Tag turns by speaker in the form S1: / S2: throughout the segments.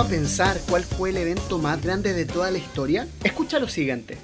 S1: a pensar cuál fue el evento más grande de toda la historia? Escucha lo siguiente.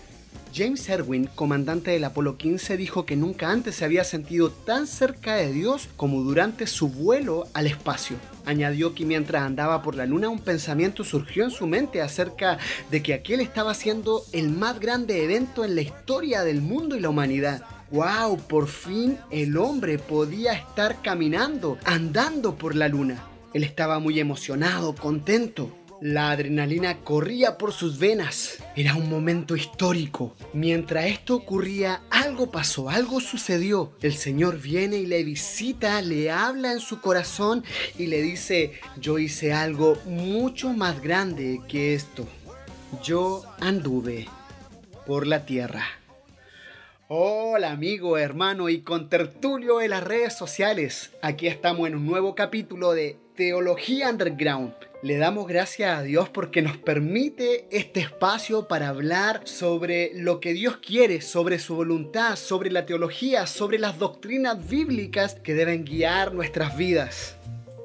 S1: James Erwin, comandante del Apolo 15, dijo que nunca antes se había sentido tan cerca de Dios como durante su vuelo al espacio. Añadió que mientras andaba por la luna un pensamiento surgió en su mente acerca de que aquel estaba siendo el más grande evento en la historia del mundo y la humanidad. ¡Wow! Por fin el hombre podía estar caminando, andando por la luna. Él estaba muy emocionado, contento. La adrenalina corría por sus venas. Era un momento histórico. Mientras esto ocurría, algo pasó, algo sucedió. El Señor viene y le visita, le habla en su corazón y le dice, yo hice algo mucho más grande que esto. Yo anduve por la tierra. Hola amigo, hermano y contertulio de las redes sociales. Aquí estamos en un nuevo capítulo de Teología Underground le damos gracias a Dios porque nos permite este espacio para hablar sobre lo que Dios quiere, sobre su voluntad, sobre la teología, sobre las doctrinas bíblicas que deben guiar nuestras vidas.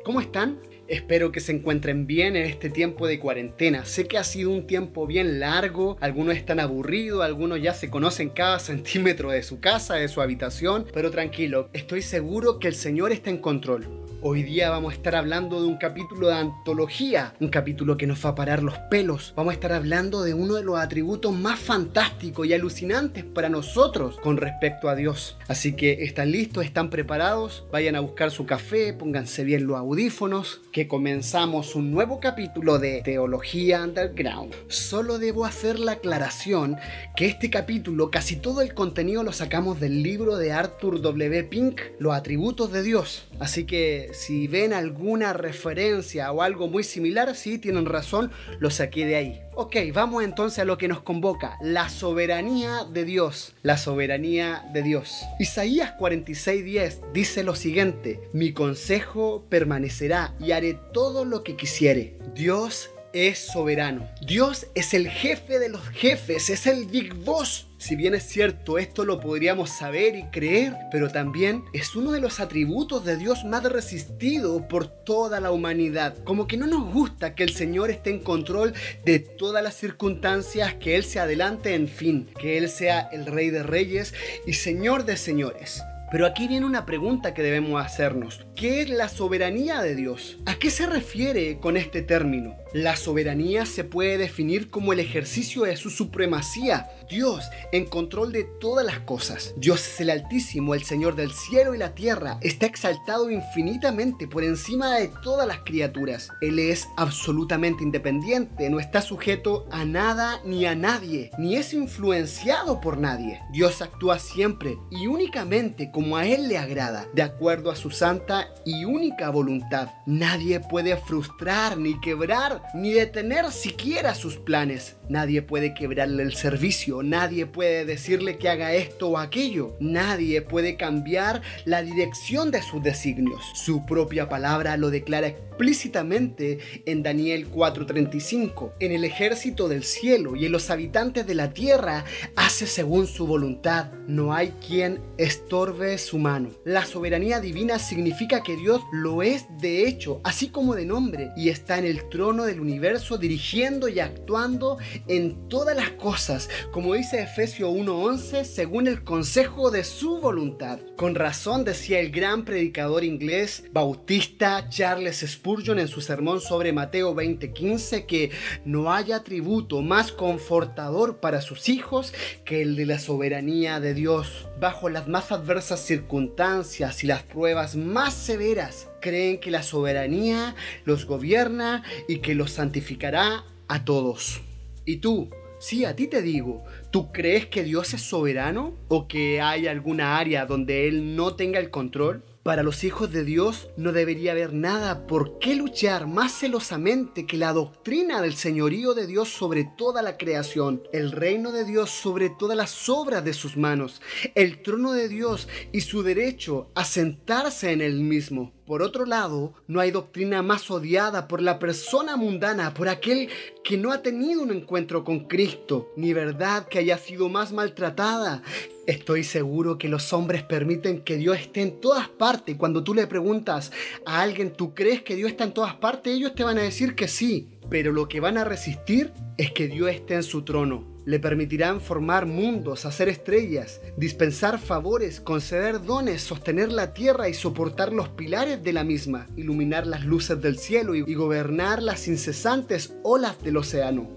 S1: ¿Cómo están? Espero que se encuentren bien en este tiempo de cuarentena. Sé que ha sido un tiempo bien largo, algunos están aburridos, algunos ya se conocen cada centímetro de su casa, de su habitación, pero tranquilo, estoy seguro que el Señor está en control. Hoy día vamos a estar hablando de un capítulo de antología, un capítulo que nos va a parar los pelos. Vamos a estar hablando de uno de los atributos más fantásticos y alucinantes para nosotros con respecto a Dios. Así que están listos, están preparados, vayan a buscar su café, pónganse bien los audífonos, que comenzamos un nuevo capítulo de Teología Underground. Solo debo hacer la aclaración que este capítulo, casi todo el contenido lo sacamos del libro de Arthur W. Pink, Los atributos de Dios. Así que si ven alguna referencia o algo muy similar, sí, tienen razón, lo saqué de ahí. Ok, vamos entonces a lo que nos convoca, la soberanía de Dios, la soberanía de Dios. Isaías 46:10 dice lo siguiente, mi consejo permanecerá y haré todo lo que quisiere. Dios es soberano. Dios es el jefe de los jefes, es el Big Boss. Si bien es cierto, esto lo podríamos saber y creer, pero también es uno de los atributos de Dios más resistido por toda la humanidad. Como que no nos gusta que el Señor esté en control de todas las circunstancias, que Él se adelante en fin, que Él sea el Rey de Reyes y Señor de Señores. Pero aquí viene una pregunta que debemos hacernos. ¿Qué es la soberanía de Dios? ¿A qué se refiere con este término? La soberanía se puede definir como el ejercicio de su supremacía. Dios en control de todas las cosas. Dios es el Altísimo, el Señor del cielo y la tierra. Está exaltado infinitamente por encima de todas las criaturas. Él es absolutamente independiente, no está sujeto a nada ni a nadie, ni es influenciado por nadie. Dios actúa siempre y únicamente como a Él le agrada, de acuerdo a su santa y única voluntad. Nadie puede frustrar, ni quebrar, ni detener siquiera sus planes. Nadie puede quebrarle el servicio, nadie puede decirle que haga esto o aquello, nadie puede cambiar la dirección de sus designios. Su propia palabra lo declara explícitamente en Daniel 4:35. En el ejército del cielo y en los habitantes de la tierra hace según su voluntad. No hay quien estorbe su mano. La soberanía divina significa que Dios lo es de hecho, así como de nombre, y está en el trono del universo dirigiendo y actuando en todas las cosas, como dice Efesios 1:11, según el consejo de su voluntad. Con razón decía el gran predicador inglés bautista Charles Spurgeon en su sermón sobre Mateo 20:15 que no haya tributo más confortador para sus hijos que el de la soberanía de Dios. Bajo las más adversas circunstancias y las pruebas más severas, creen que la soberanía los gobierna y que los santificará a todos. ¿Y tú? Sí, a ti te digo, ¿tú crees que Dios es soberano o que hay alguna área donde Él no tenga el control? Para los hijos de Dios no debería haber nada por qué luchar más celosamente que la doctrina del señorío de Dios sobre toda la creación, el reino de Dios sobre todas las obras de sus manos, el trono de Dios y su derecho a sentarse en él mismo. Por otro lado, no hay doctrina más odiada por la persona mundana, por aquel que no ha tenido un encuentro con Cristo, ni verdad que haya sido más maltratada. Estoy seguro que los hombres permiten que Dios esté en todas partes. Cuando tú le preguntas a alguien, ¿tú crees que Dios está en todas partes? Ellos te van a decir que sí. pero lo que van a resistir es que Dios esté en su trono. Le permitirán formar mundos, hacer estrellas, dispensar favores, conceder dones, sostener la tierra y soportar los pilares de la misma, iluminar las luces del cielo y gobernar las incesantes olas del océano.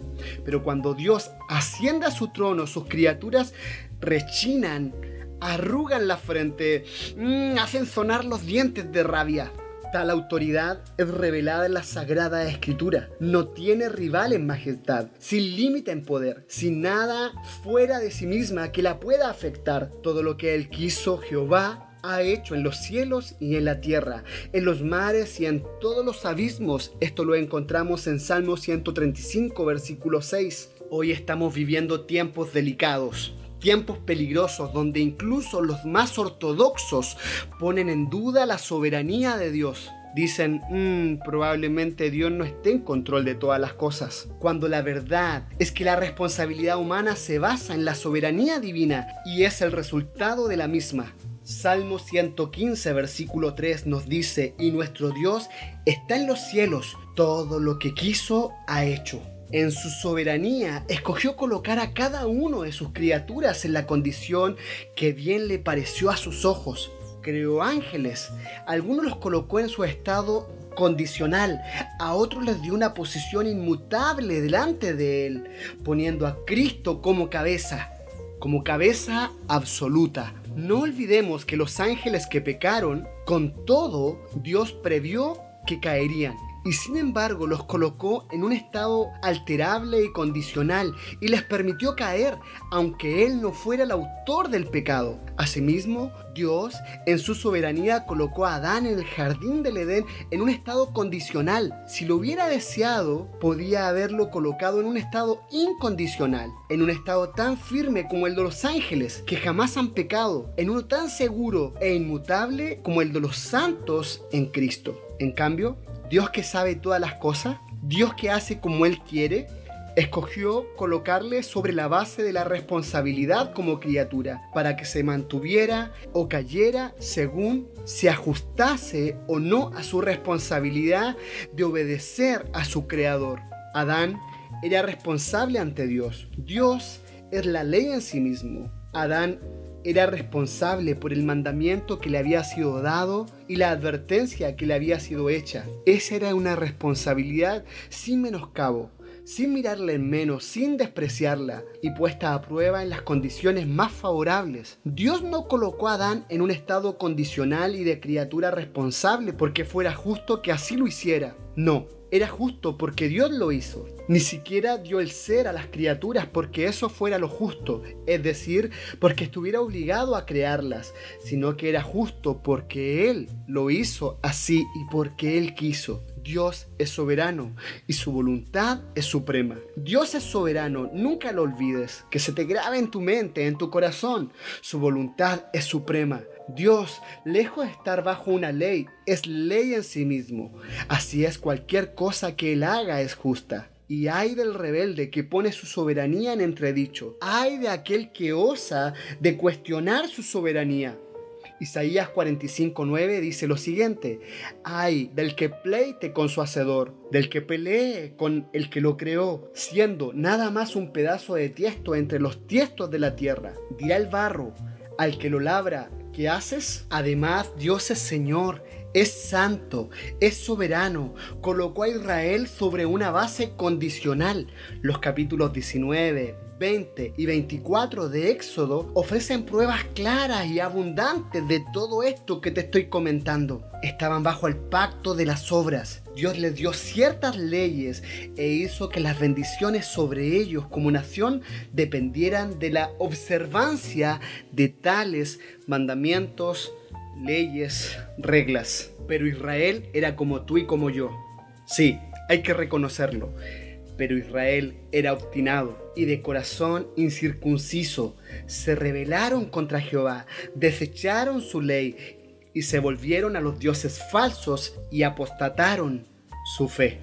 S1: Pero cuando Dios ascienda a su trono, sus criaturas rechinan, arrugan la frente, mm, hacen sonar los dientes de rabia. Tal autoridad es revelada en la Sagrada Escritura. No tiene rival en majestad, sin límite en poder, sin nada fuera de sí misma que la pueda afectar. Todo lo que él quiso, Jehová ha hecho en los cielos y en la tierra, en los mares y en todos los abismos. Esto lo encontramos en Salmo 135, versículo 6. Hoy estamos viviendo tiempos delicados tiempos peligrosos donde incluso los más ortodoxos ponen en duda la soberanía de Dios. Dicen, mm, probablemente Dios no esté en control de todas las cosas, cuando la verdad es que la responsabilidad humana se basa en la soberanía divina y es el resultado de la misma. Salmo 115, versículo 3 nos dice, y nuestro Dios está en los cielos, todo lo que quiso ha hecho en su soberanía, escogió colocar a cada uno de sus criaturas en la condición que bien le pareció a sus ojos. Creó ángeles, algunos los colocó en su estado condicional, a otros les dio una posición inmutable delante de él, poniendo a Cristo como cabeza, como cabeza absoluta. No olvidemos que los ángeles que pecaron, con todo, Dios previó que caerían y sin embargo los colocó en un estado alterable y condicional y les permitió caer, aunque Él no fuera el autor del pecado. Asimismo, Dios en su soberanía colocó a Adán en el jardín del Edén en un estado condicional. Si lo hubiera deseado, podía haberlo colocado en un estado incondicional, en un estado tan firme como el de los ángeles, que jamás han pecado, en uno tan seguro e inmutable como el de los santos en Cristo. En cambio, Dios que sabe todas las cosas, Dios que hace como Él quiere, escogió colocarle sobre la base de la responsabilidad como criatura, para que se mantuviera o cayera según se ajustase o no a su responsabilidad de obedecer a su creador. Adán era responsable ante Dios. Dios es la ley en sí mismo. Adán era responsable por el mandamiento que le había sido dado y la advertencia que le había sido hecha. Esa era una responsabilidad sin menoscabo, sin mirarla en menos, sin despreciarla y puesta a prueba en las condiciones más favorables. Dios no colocó a Adán en un estado condicional y de criatura responsable porque fuera justo que así lo hiciera. No, era justo porque Dios lo hizo. Ni siquiera dio el ser a las criaturas porque eso fuera lo justo, es decir, porque estuviera obligado a crearlas, sino que era justo porque Él lo hizo así y porque Él quiso. Dios es soberano y su voluntad es suprema. Dios es soberano, nunca lo olvides, que se te grabe en tu mente, en tu corazón. Su voluntad es suprema. Dios, lejos de estar bajo una ley, es ley en sí mismo. Así es, cualquier cosa que Él haga es justa. Y hay del rebelde que pone su soberanía en entredicho. Hay de aquel que osa de cuestionar su soberanía. Isaías 45:9 dice lo siguiente, ay del que pleite con su hacedor, del que pelee con el que lo creó, siendo nada más un pedazo de tiesto entre los tiestos de la tierra. Dirá el barro al que lo labra, ¿qué haces? Además, Dios es Señor, es santo, es soberano, colocó a Israel sobre una base condicional. Los capítulos 19, 20 y 24 de Éxodo ofrecen pruebas claras y abundantes de todo esto que te estoy comentando. Estaban bajo el pacto de las obras. Dios les dio ciertas leyes e hizo que las bendiciones sobre ellos como nación dependieran de la observancia de tales mandamientos, leyes, reglas. Pero Israel era como tú y como yo. Sí, hay que reconocerlo pero Israel era obstinado y de corazón incircunciso. Se rebelaron contra Jehová, desecharon su ley y se volvieron a los dioses falsos y apostataron su fe.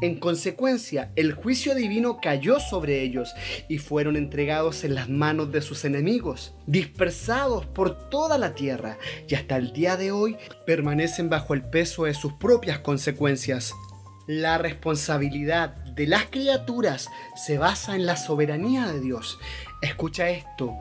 S1: En consecuencia, el juicio divino cayó sobre ellos y fueron entregados en las manos de sus enemigos, dispersados por toda la tierra, y hasta el día de hoy permanecen bajo el peso de sus propias consecuencias. La responsabilidad de las criaturas se basa en la soberanía de Dios. Escucha esto,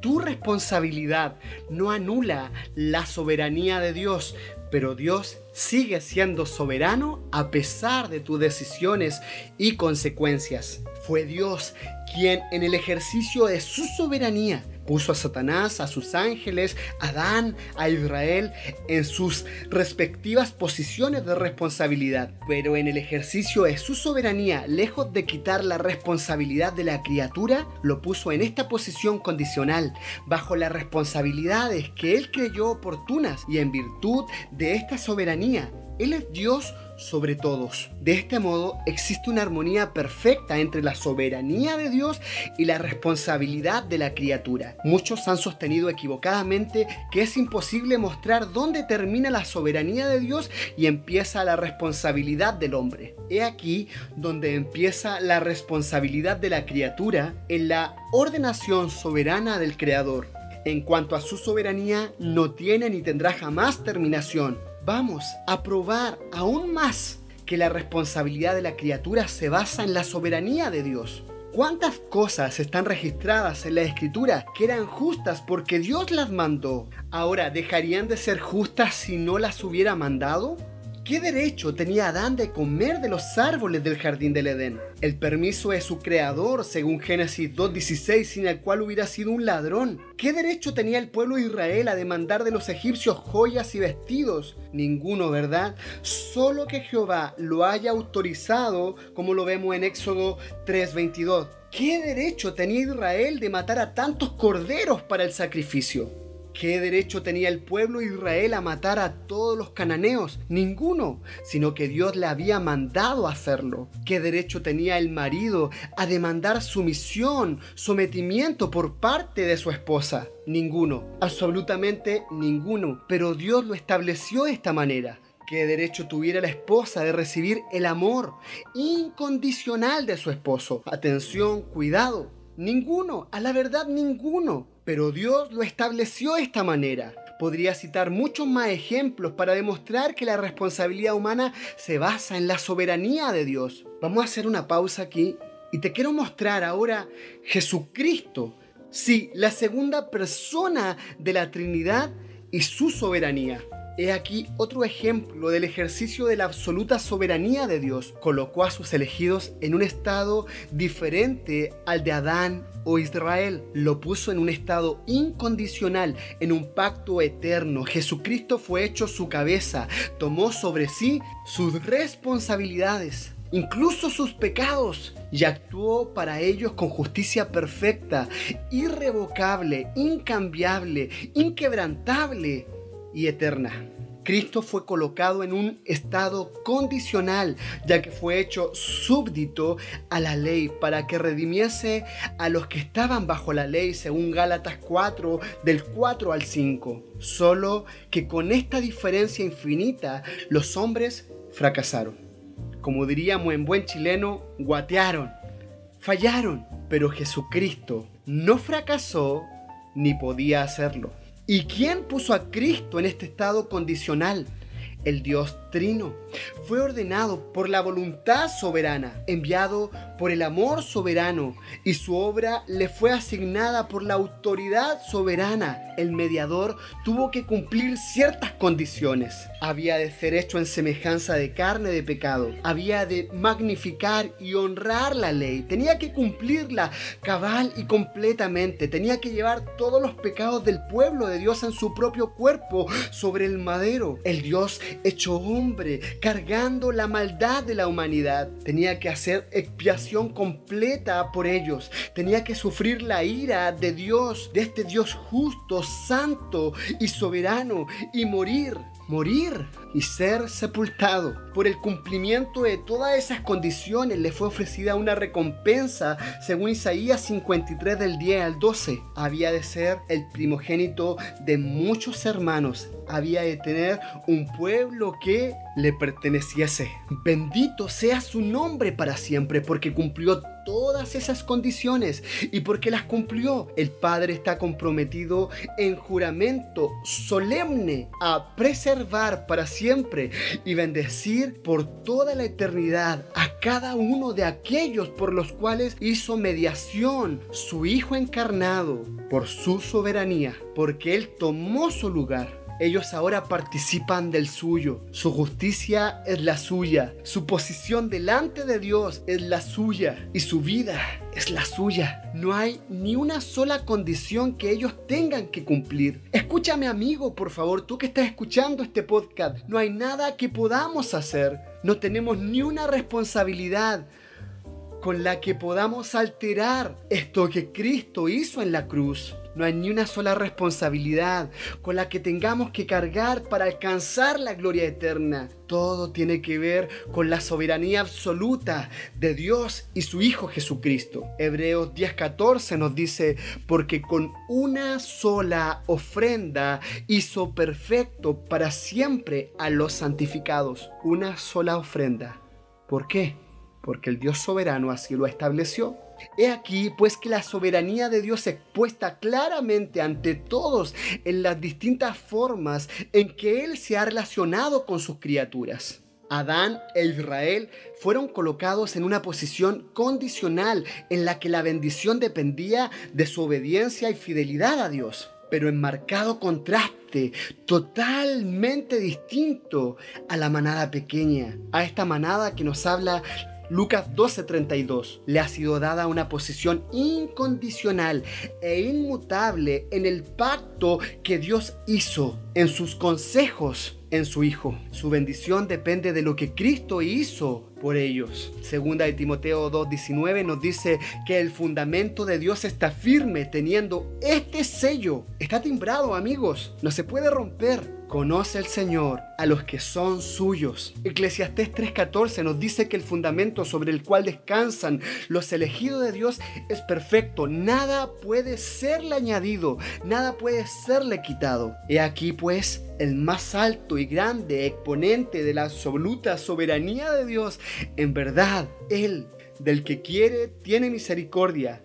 S1: tu responsabilidad no anula la soberanía de Dios, pero Dios sigue siendo soberano a pesar de tus decisiones y consecuencias. Fue Dios quien en el ejercicio de su soberanía puso a Satanás, a sus ángeles, a Adán, a Israel en sus respectivas posiciones de responsabilidad. Pero en el ejercicio de su soberanía, lejos de quitar la responsabilidad de la criatura, lo puso en esta posición condicional, bajo las responsabilidades que él creyó oportunas y en virtud de esta soberanía. Él es Dios sobre todos. De este modo existe una armonía perfecta entre la soberanía de Dios y la responsabilidad de la criatura. Muchos han sostenido equivocadamente que es imposible mostrar dónde termina la soberanía de Dios y empieza la responsabilidad del hombre. He aquí donde empieza la responsabilidad de la criatura en la ordenación soberana del Creador. En cuanto a su soberanía, no tiene ni tendrá jamás terminación vamos a probar aún más que la responsabilidad de la criatura se basa en la soberanía de Dios. ¿Cuántas cosas están registradas en la escritura que eran justas porque Dios las mandó? Ahora, ¿dejarían de ser justas si no las hubiera mandado? ¿Qué derecho tenía Adán de comer de los árboles del jardín del Edén? El permiso de su creador, según Génesis 2.16, sin el cual hubiera sido un ladrón. ¿Qué derecho tenía el pueblo de Israel a demandar de los egipcios joyas y vestidos? Ninguno, ¿verdad? Solo que Jehová lo haya autorizado, como lo vemos en Éxodo 3.22. ¿Qué derecho tenía Israel de matar a tantos corderos para el sacrificio? ¿Qué derecho tenía el pueblo de Israel a matar a todos los cananeos? Ninguno, sino que Dios le había mandado hacerlo. ¿Qué derecho tenía el marido a demandar sumisión, sometimiento por parte de su esposa? Ninguno, absolutamente ninguno, pero Dios lo estableció de esta manera. ¿Qué derecho tuviera la esposa de recibir el amor incondicional de su esposo? Atención, cuidado. Ninguno, a la verdad ninguno. Pero Dios lo estableció de esta manera. Podría citar muchos más ejemplos para demostrar que la responsabilidad humana se basa en la soberanía de Dios. Vamos a hacer una pausa aquí y te quiero mostrar ahora Jesucristo, sí, la segunda persona de la Trinidad y su soberanía. He aquí otro ejemplo del ejercicio de la absoluta soberanía de Dios. Colocó a sus elegidos en un estado diferente al de Adán o Israel. Lo puso en un estado incondicional, en un pacto eterno. Jesucristo fue hecho su cabeza, tomó sobre sí sus responsabilidades incluso sus pecados, y actuó para ellos con justicia perfecta, irrevocable, incambiable, inquebrantable y eterna. Cristo fue colocado en un estado condicional, ya que fue hecho súbdito a la ley para que redimiese a los que estaban bajo la ley, según Gálatas 4, del 4 al 5. Solo que con esta diferencia infinita, los hombres fracasaron. Como diríamos en buen chileno, guatearon, fallaron, pero Jesucristo no fracasó ni podía hacerlo. ¿Y quién puso a Cristo en este estado condicional? El Dios Trino. Fue ordenado por la voluntad soberana, enviado por el amor soberano, y su obra le fue asignada por la autoridad soberana. El mediador tuvo que cumplir ciertas condiciones. Había de ser hecho en semejanza de carne de pecado. Había de magnificar y honrar la ley. Tenía que cumplirla cabal y completamente. Tenía que llevar todos los pecados del pueblo de Dios en su propio cuerpo sobre el madero. El Dios hecho hombre, cargando la maldad de la humanidad. Tenía que hacer expiación completa por ellos. Tenía que sufrir la ira de Dios, de este Dios justo, santo y soberano, y morir morir y ser sepultado. Por el cumplimiento de todas esas condiciones le fue ofrecida una recompensa, según Isaías 53 del 10 al 12. Había de ser el primogénito de muchos hermanos. Había de tener un pueblo que le perteneciese. Bendito sea su nombre para siempre, porque cumplió todas esas condiciones y porque las cumplió. El Padre está comprometido en juramento solemne a preservar para siempre y bendecir por toda la eternidad a cada uno de aquellos por los cuales hizo mediación su Hijo encarnado por su soberanía, porque Él tomó su lugar ellos ahora participan del suyo. Su justicia es la suya. Su posición delante de Dios es la suya. Y su vida es la suya. No hay ni una sola condición que ellos tengan que cumplir. Escúchame amigo, por favor, tú que estás escuchando este podcast. No hay nada que podamos hacer. No tenemos ni una responsabilidad con la que podamos alterar esto que Cristo hizo en la cruz. No hay ni una sola responsabilidad con la que tengamos que cargar para alcanzar la gloria eterna. Todo tiene que ver con la soberanía absoluta de Dios y su Hijo Jesucristo. Hebreos 10:14 nos dice, porque con una sola ofrenda hizo perfecto para siempre a los santificados. Una sola ofrenda. ¿Por qué? Porque el Dios soberano así lo estableció. He aquí pues que la soberanía de Dios expuesta claramente ante todos en las distintas formas en que Él se ha relacionado con sus criaturas. Adán e Israel fueron colocados en una posición condicional en la que la bendición dependía de su obediencia y fidelidad a Dios, pero en marcado contraste totalmente distinto a la manada pequeña, a esta manada que nos habla Lucas 12:32 le ha sido dada una posición incondicional e inmutable en el pacto que Dios hizo, en sus consejos en su Hijo. Su bendición depende de lo que Cristo hizo por ellos. Segunda de Timoteo 2:19 nos dice que el fundamento de Dios está firme teniendo este sello. Está timbrado, amigos, no se puede romper. Conoce el Señor a los que son suyos. Eclesiastés 3:14 nos dice que el fundamento sobre el cual descansan los elegidos de Dios es perfecto. Nada puede serle añadido, nada puede serle quitado. He aquí pues el más alto y grande exponente de la absoluta soberanía de Dios. En verdad, Él, del que quiere, tiene misericordia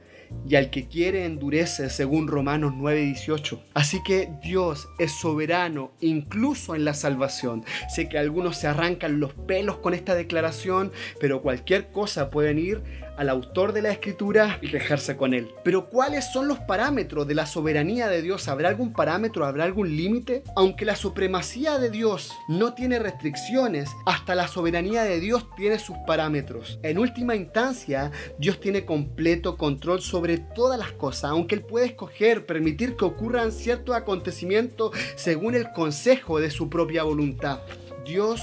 S1: y al que quiere endurece, según Romanos 9:18. Así que Dios es soberano incluso en la salvación. Sé que algunos se arrancan los pelos con esta declaración, pero cualquier cosa pueden ir al autor de la escritura y quejarse con él. Pero ¿cuáles son los parámetros de la soberanía de Dios? ¿Habrá algún parámetro? ¿Habrá algún límite? Aunque la supremacía de Dios no tiene restricciones, hasta la soberanía de Dios tiene sus parámetros. En última instancia, Dios tiene completo control sobre todas las cosas, aunque Él puede escoger permitir que ocurran ciertos acontecimientos según el consejo de su propia voluntad. Dios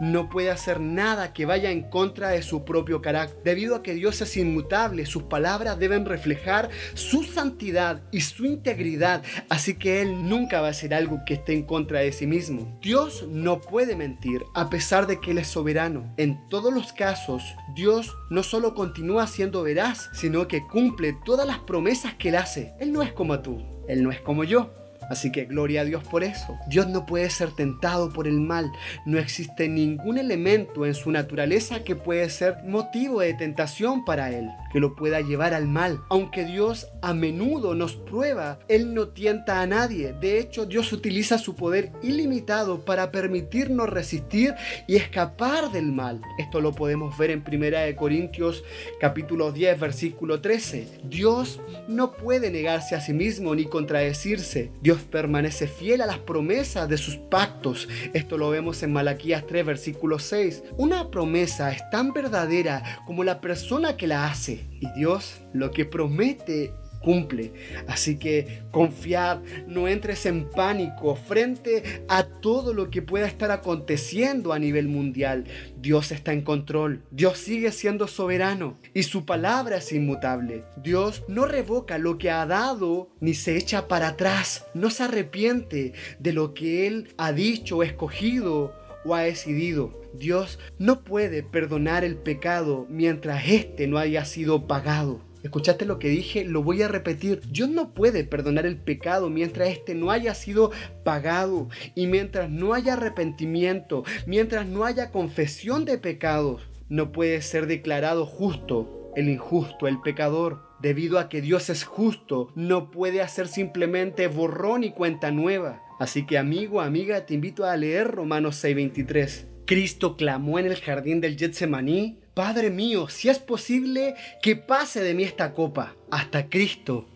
S1: no puede hacer nada que vaya en contra de su propio carácter. Debido a que Dios es inmutable, sus palabras deben reflejar su santidad y su integridad, así que Él nunca va a hacer algo que esté en contra de sí mismo. Dios no puede mentir, a pesar de que Él es soberano. En todos los casos, Dios no solo continúa siendo veraz, sino que cumple todas las promesas que Él hace. Él no es como tú, Él no es como yo. Así que gloria a Dios por eso. Dios no puede ser tentado por el mal. No existe ningún elemento en su naturaleza que puede ser motivo de tentación para Él, que lo pueda llevar al mal. Aunque Dios a menudo nos prueba, Él no tienta a nadie. De hecho, Dios utiliza su poder ilimitado para permitirnos resistir y escapar del mal. Esto lo podemos ver en 1 Corintios capítulo 10 versículo 13. Dios no puede negarse a sí mismo ni contradecirse. Permanece fiel a las promesas de sus pactos. Esto lo vemos en Malaquías 3, versículo 6. Una promesa es tan verdadera como la persona que la hace. Y Dios lo que promete cumple. Así que confiad, no entres en pánico frente a todo lo que pueda estar aconteciendo a nivel mundial. Dios está en control, Dios sigue siendo soberano y su palabra es inmutable. Dios no revoca lo que ha dado ni se echa para atrás, no se arrepiente de lo que Él ha dicho, escogido o ha decidido. Dios no puede perdonar el pecado mientras éste no haya sido pagado. ¿Escuchaste lo que dije? Lo voy a repetir. Dios no puede perdonar el pecado mientras éste no haya sido pagado y mientras no haya arrepentimiento, mientras no haya confesión de pecados, no puede ser declarado justo el injusto, el pecador. Debido a que Dios es justo, no puede hacer simplemente borrón y cuenta nueva. Así que amigo, amiga, te invito a leer Romanos 6:23. Cristo clamó en el jardín del Getsemaní, Padre mío, si es posible que pase de mí esta copa. Hasta Cristo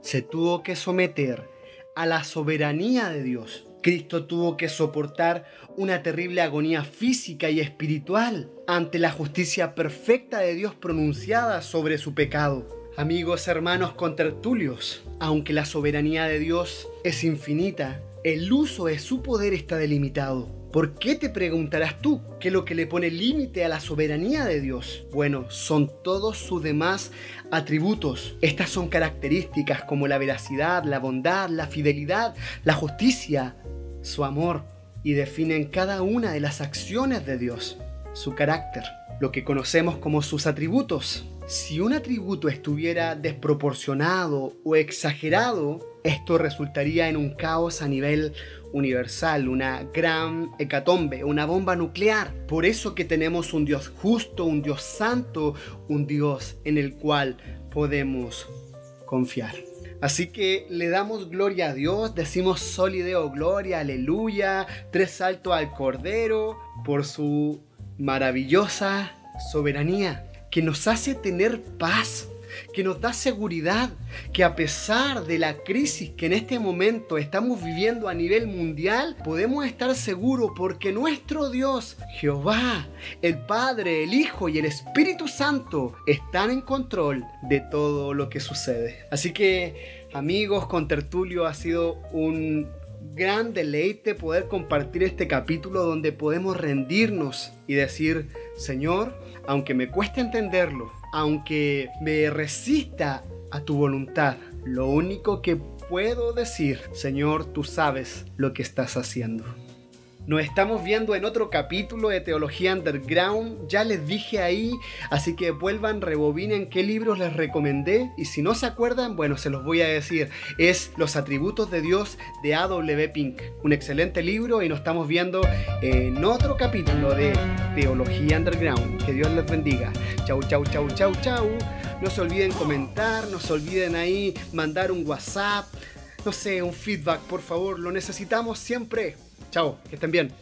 S1: se tuvo que someter a la soberanía de Dios. Cristo tuvo que soportar una terrible agonía física y espiritual ante la justicia perfecta de Dios pronunciada sobre su pecado. Amigos, hermanos contertulios, aunque la soberanía de Dios es infinita, el uso de su poder está delimitado. ¿Por qué te preguntarás tú qué es lo que le pone límite a la soberanía de Dios? Bueno, son todos sus demás atributos. Estas son características como la veracidad, la bondad, la fidelidad, la justicia, su amor y definen cada una de las acciones de Dios, su carácter, lo que conocemos como sus atributos. Si un atributo estuviera desproporcionado o exagerado, esto resultaría en un caos a nivel universal, una gran hecatombe, una bomba nuclear. Por eso que tenemos un Dios justo, un Dios santo, un Dios en el cual podemos confiar. Así que le damos gloria a Dios, decimos solideo gloria, aleluya, tres saltos al Cordero por su maravillosa soberanía que nos hace tener paz que nos da seguridad, que a pesar de la crisis que en este momento estamos viviendo a nivel mundial, podemos estar seguros porque nuestro Dios, Jehová, el Padre, el Hijo y el Espíritu Santo están en control de todo lo que sucede. Así que, amigos, con Tertulio ha sido un gran deleite poder compartir este capítulo donde podemos rendirnos y decir, Señor, aunque me cueste entenderlo, aunque me resista a tu voluntad, lo único que puedo decir, Señor, tú sabes lo que estás haciendo. Nos estamos viendo en otro capítulo de Teología Underground. Ya les dije ahí, así que vuelvan, rebobinen qué libros les recomendé. Y si no se acuerdan, bueno, se los voy a decir. Es Los Atributos de Dios de A.W. Pink. Un excelente libro y nos estamos viendo en otro capítulo de Teología Underground. Que Dios les bendiga. Chau, chau, chau, chau, chau. No se olviden comentar, no se olviden ahí mandar un WhatsApp. No sé, un feedback, por favor. Lo necesitamos siempre. Chao, que estén bien.